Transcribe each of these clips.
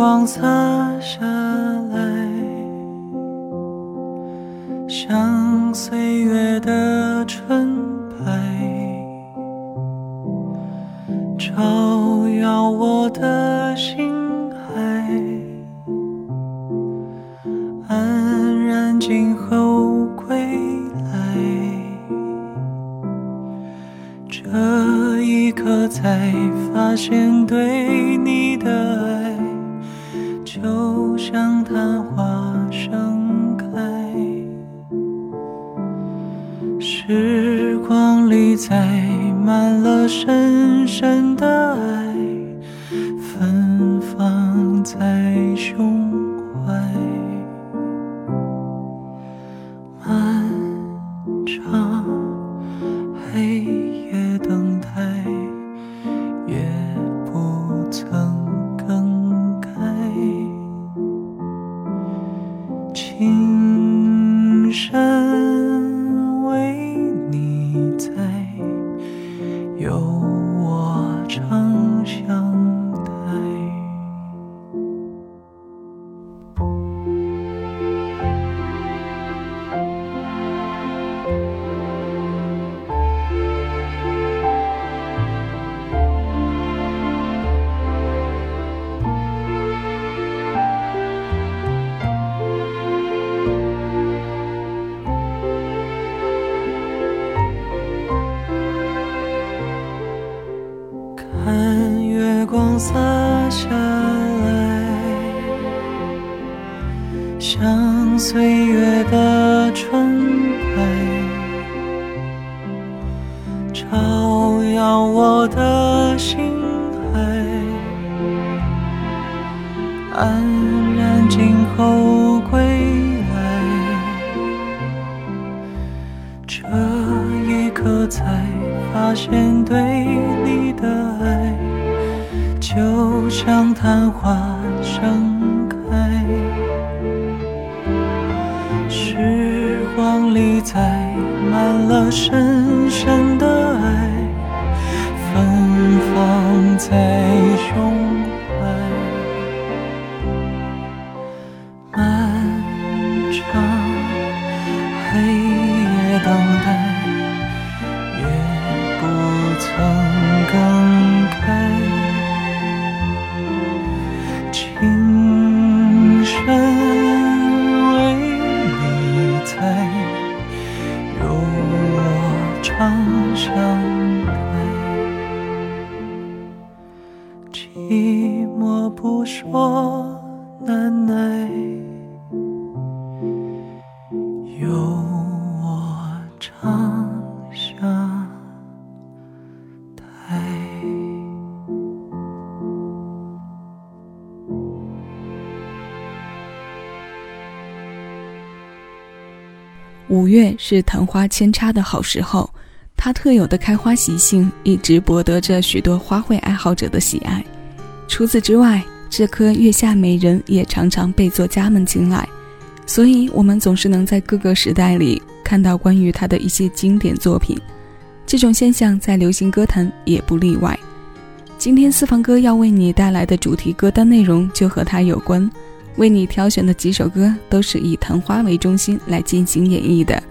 光洒下来，像岁月的纯白，照耀我的心海，安然今后归来，这一刻才发现对你的爱。深深的洒下来，像岁月的花盛开，时光里载满了深深的爱，芬芳在胸。长相对。寂寞不说。月是昙花扦插的好时候，它特有的开花习性一直博得着许多花卉爱好者的喜爱。除此之外，这颗月下美人也常常被作家们青睐，所以我们总是能在各个时代里看到关于它的一些经典作品。这种现象在流行歌坛也不例外。今天私房哥要为你带来的主题歌单内容就和它有关。为你挑选的几首歌都是以昙花为中心来进行演绎的。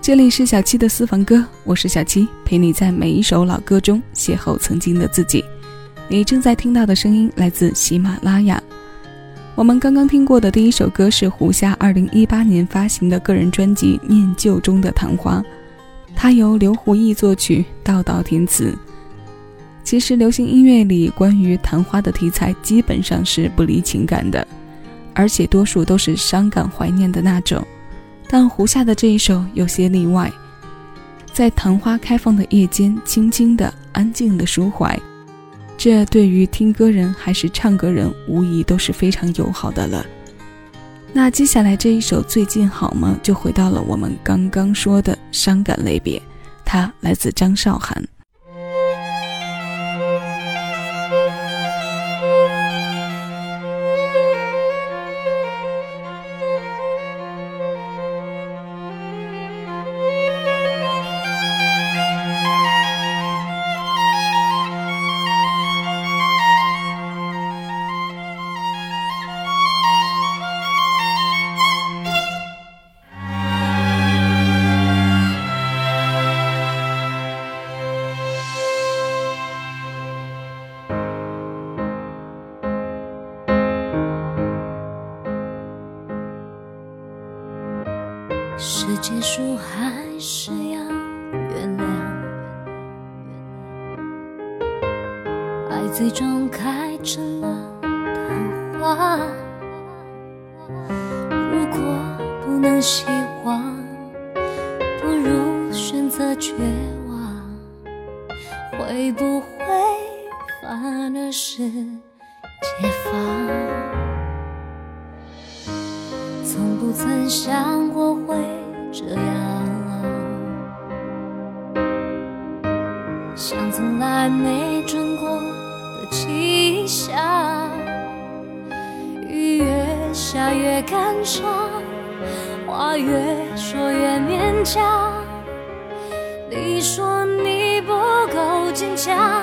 这里是小七的私房歌，我是小七，陪你在每一首老歌中邂逅曾经的自己。你正在听到的声音来自喜马拉雅。我们刚刚听过的第一首歌是胡夏二零一八年发行的个人专辑《念旧中的昙花》。它由刘胡毅作曲，道道填词。其实，流行音乐里关于昙花的题材基本上是不离情感的，而且多数都是伤感怀念的那种。但胡夏的这一首有些例外，在昙花开放的夜间，轻轻的、安静的抒怀，这对于听歌人还是唱歌人，无疑都是非常友好的了。那接下来这一首最近好吗？就回到了我们刚刚说的伤感类别，它来自张韶涵。最终开成了昙花。如果不能希望，不如选择绝望，会不会反而是解放？从不曾想过会。这样，像从来没越感伤，话越说越勉强。你说你不够坚强，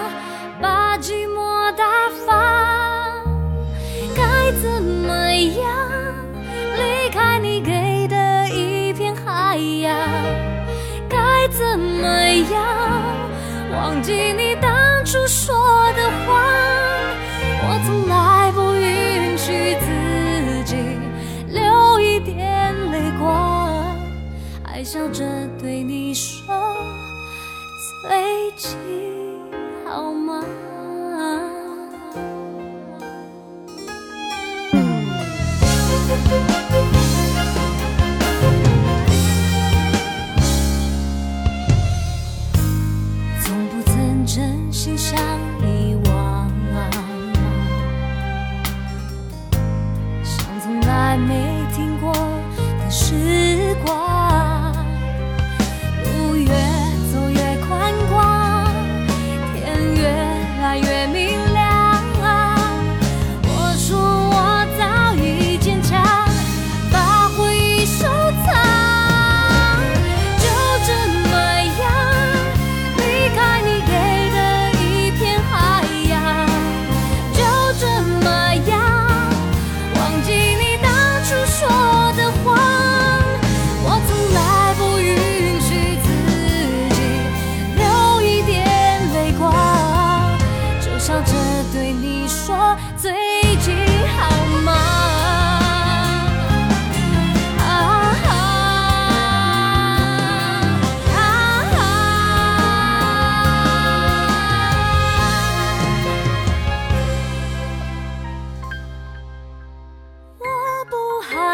把寂寞打发，该怎么样离开你给的一片海洋？该？怎么样？忘记你 Thank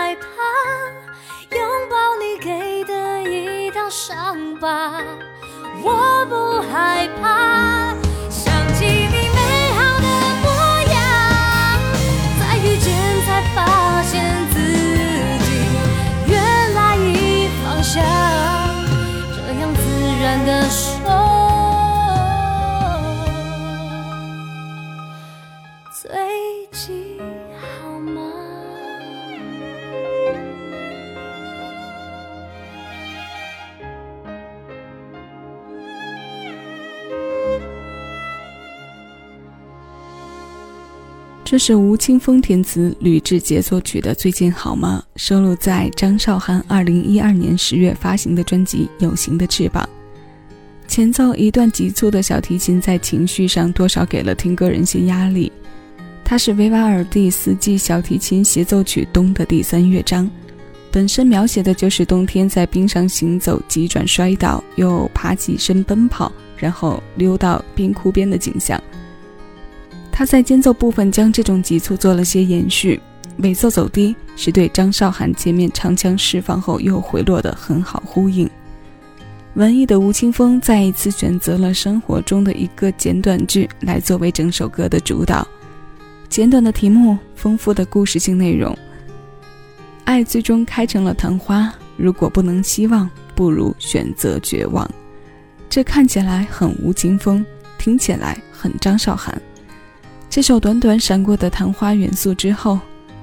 害怕拥抱你给的一道伤疤。我不害怕。这是吴青峰填词、吕志杰作曲的《最近好吗》，收录在张韶涵2012年10月发行的专辑《有形的翅膀》。前奏一段急促的小提琴，在情绪上多少给了听歌人些压力。它是维瓦尔第四季小提琴协奏曲《冬》的第三乐章，本身描写的就是冬天在冰上行走、急转摔倒，又爬起身奔跑，然后溜到冰窟边的景象。他在间奏部分将这种急促做了些延续，尾奏走低，是对张韶涵前面长枪释放后又回落的很好呼应。文艺的吴青峰再一次选择了生活中的一个简短句来作为整首歌的主导，简短的题目，丰富的故事性内容。爱最终开成了昙花，如果不能希望，不如选择绝望。这看起来很吴青峰，听起来很张韶涵。这首短短闪过的昙花元素之后，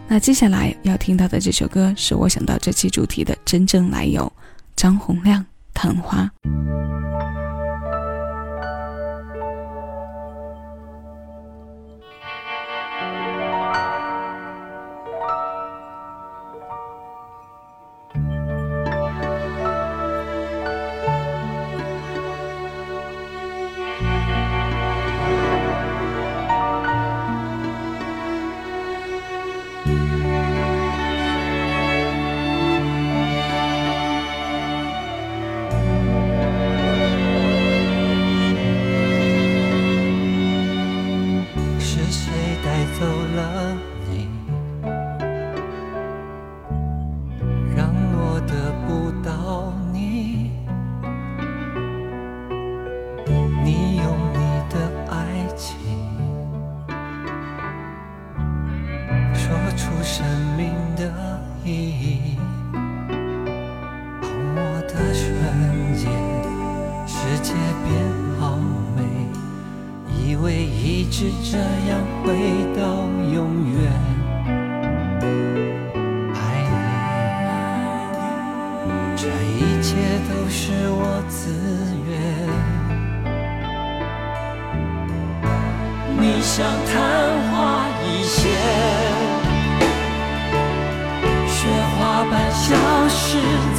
那接下来要听到的这首歌，是我想到这期主题的真正来由——张洪亮《昙花》。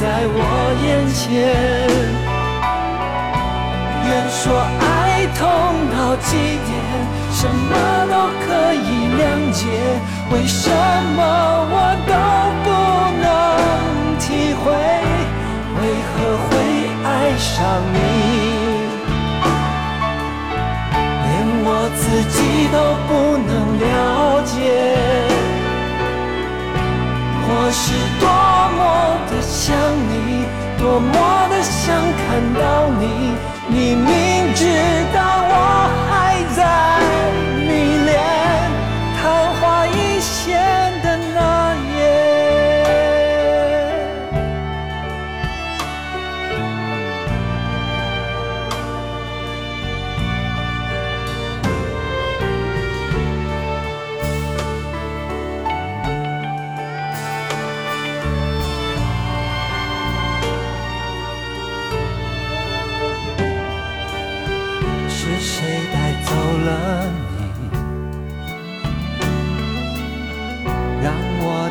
在我眼前。愿说爱痛到极点，什么都可以谅解，为什么我都不能体会？为何会爱上你？连我自己都不能了解，或是多想你，多么的想看到你，你明知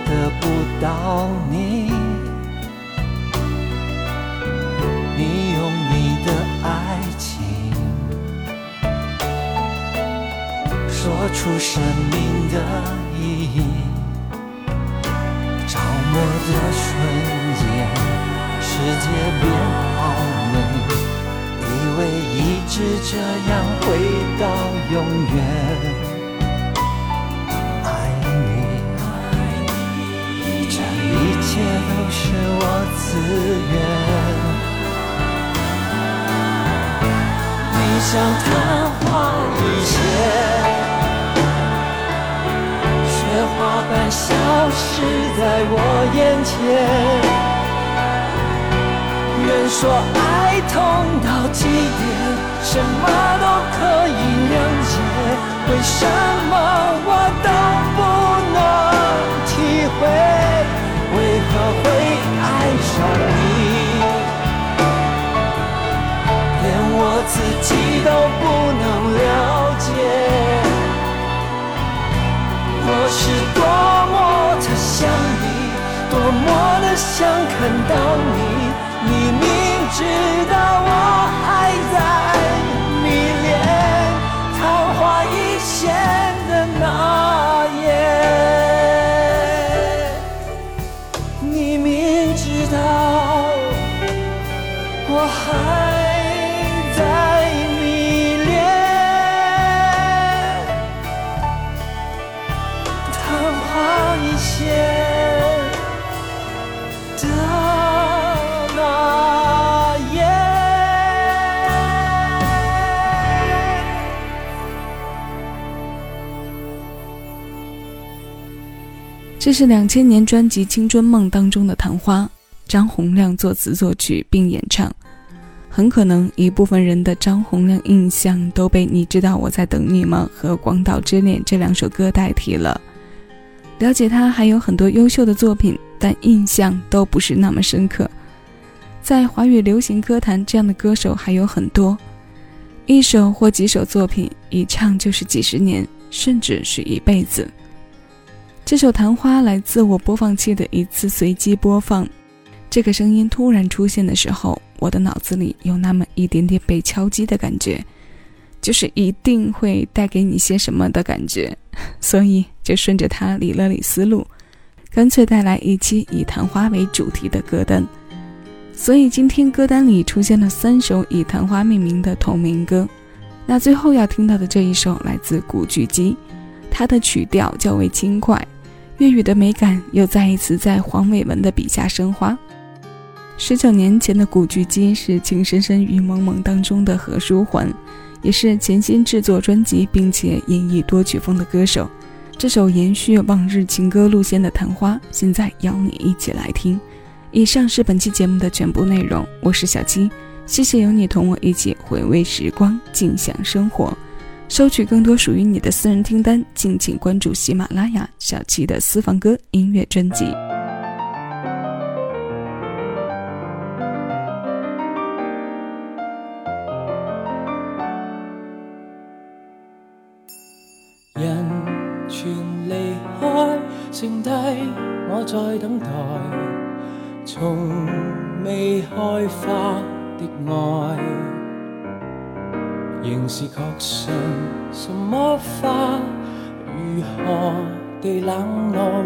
得不到你，你用你的爱情说出生命的意义。着魔的瞬间，世界变好美，以为一直这样会到永远。是我自愿。你像昙花一现，雪花般消失在我眼前。愿说爱痛到极点，什么都可以谅解，为什么我都不能体会？为何都不能了解。我是多么的想你，多么的想看到你。你明知道我还在迷恋昙花一现的那这是两千年专辑《青春梦》当中的《昙花》，张洪量作词作曲并演唱。很可能一部分人的张洪量印象都被《你知道我在等你吗》和《广岛之恋》这两首歌代替了。了解他还有很多优秀的作品，但印象都不是那么深刻。在华语流行歌坛，这样的歌手还有很多，一首或几首作品一唱就是几十年，甚至是一辈子。这首《昙花》来自我播放器的一次随机播放，这个声音突然出现的时候，我的脑子里有那么一点点被敲击的感觉，就是一定会带给你些什么的感觉，所以就顺着它理了理思路，干脆带来一期以昙花为主题的歌单。所以今天歌单里出现了三首以昙花命名的同名歌，那最后要听到的这一首来自古巨基，它的曲调较为轻快。粤语的美感又再一次在黄伟文的笔下升华。十九年前的古巨基是《情深深雨蒙蒙当中的何书桓，也是潜心制作专辑并且演绎多曲风的歌手。这首延续往日情歌路线的《昙花》，现在邀你一起来听。以上是本期节目的全部内容，我是小七，谢谢有你同我一起回味时光，静享生活。收取更多属于你的私人听单，敬请关注喜马拉雅小七的私房歌音乐专辑。人全离开，剩低我在等待，从未开花的爱。仍是确信，什么花如何地冷傲，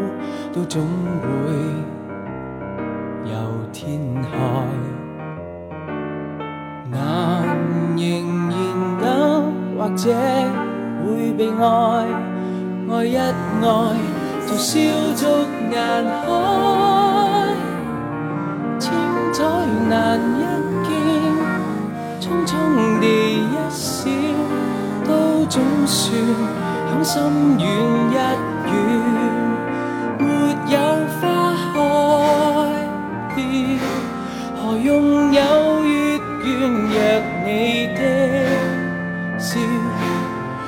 都总会有天开。难仍然等，或者会被爱，爱一爱就烧足眼开，千载难一，匆匆地一笑，都总算向心远一远，没有花开，何用有月圆若你的笑？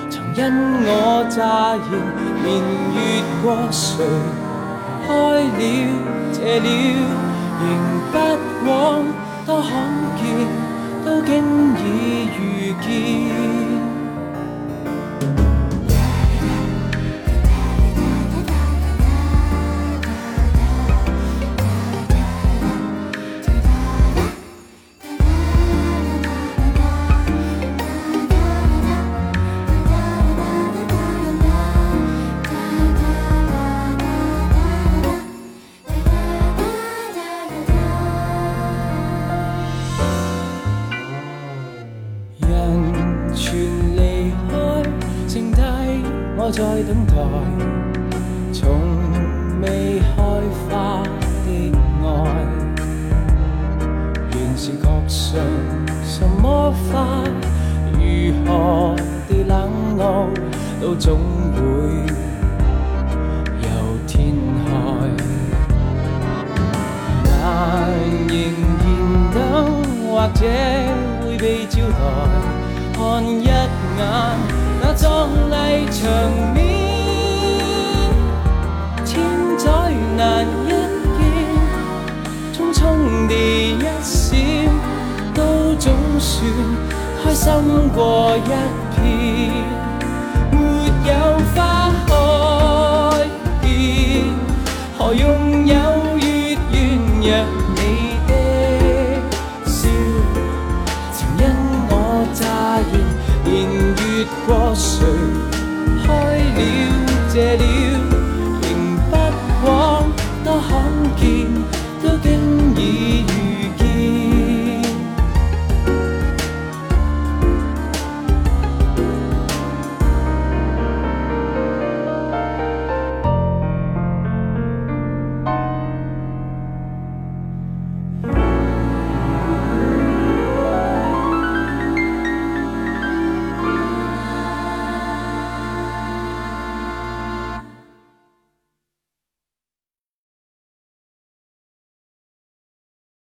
曾因我乍现，年月过，谁开了谢了，仍不枉多罕见，都经已遇见。者會被招待。看一眼那壯麗場面，千載難一見，匆匆地一閃，都總算開心過一片。沒有花開遍，何用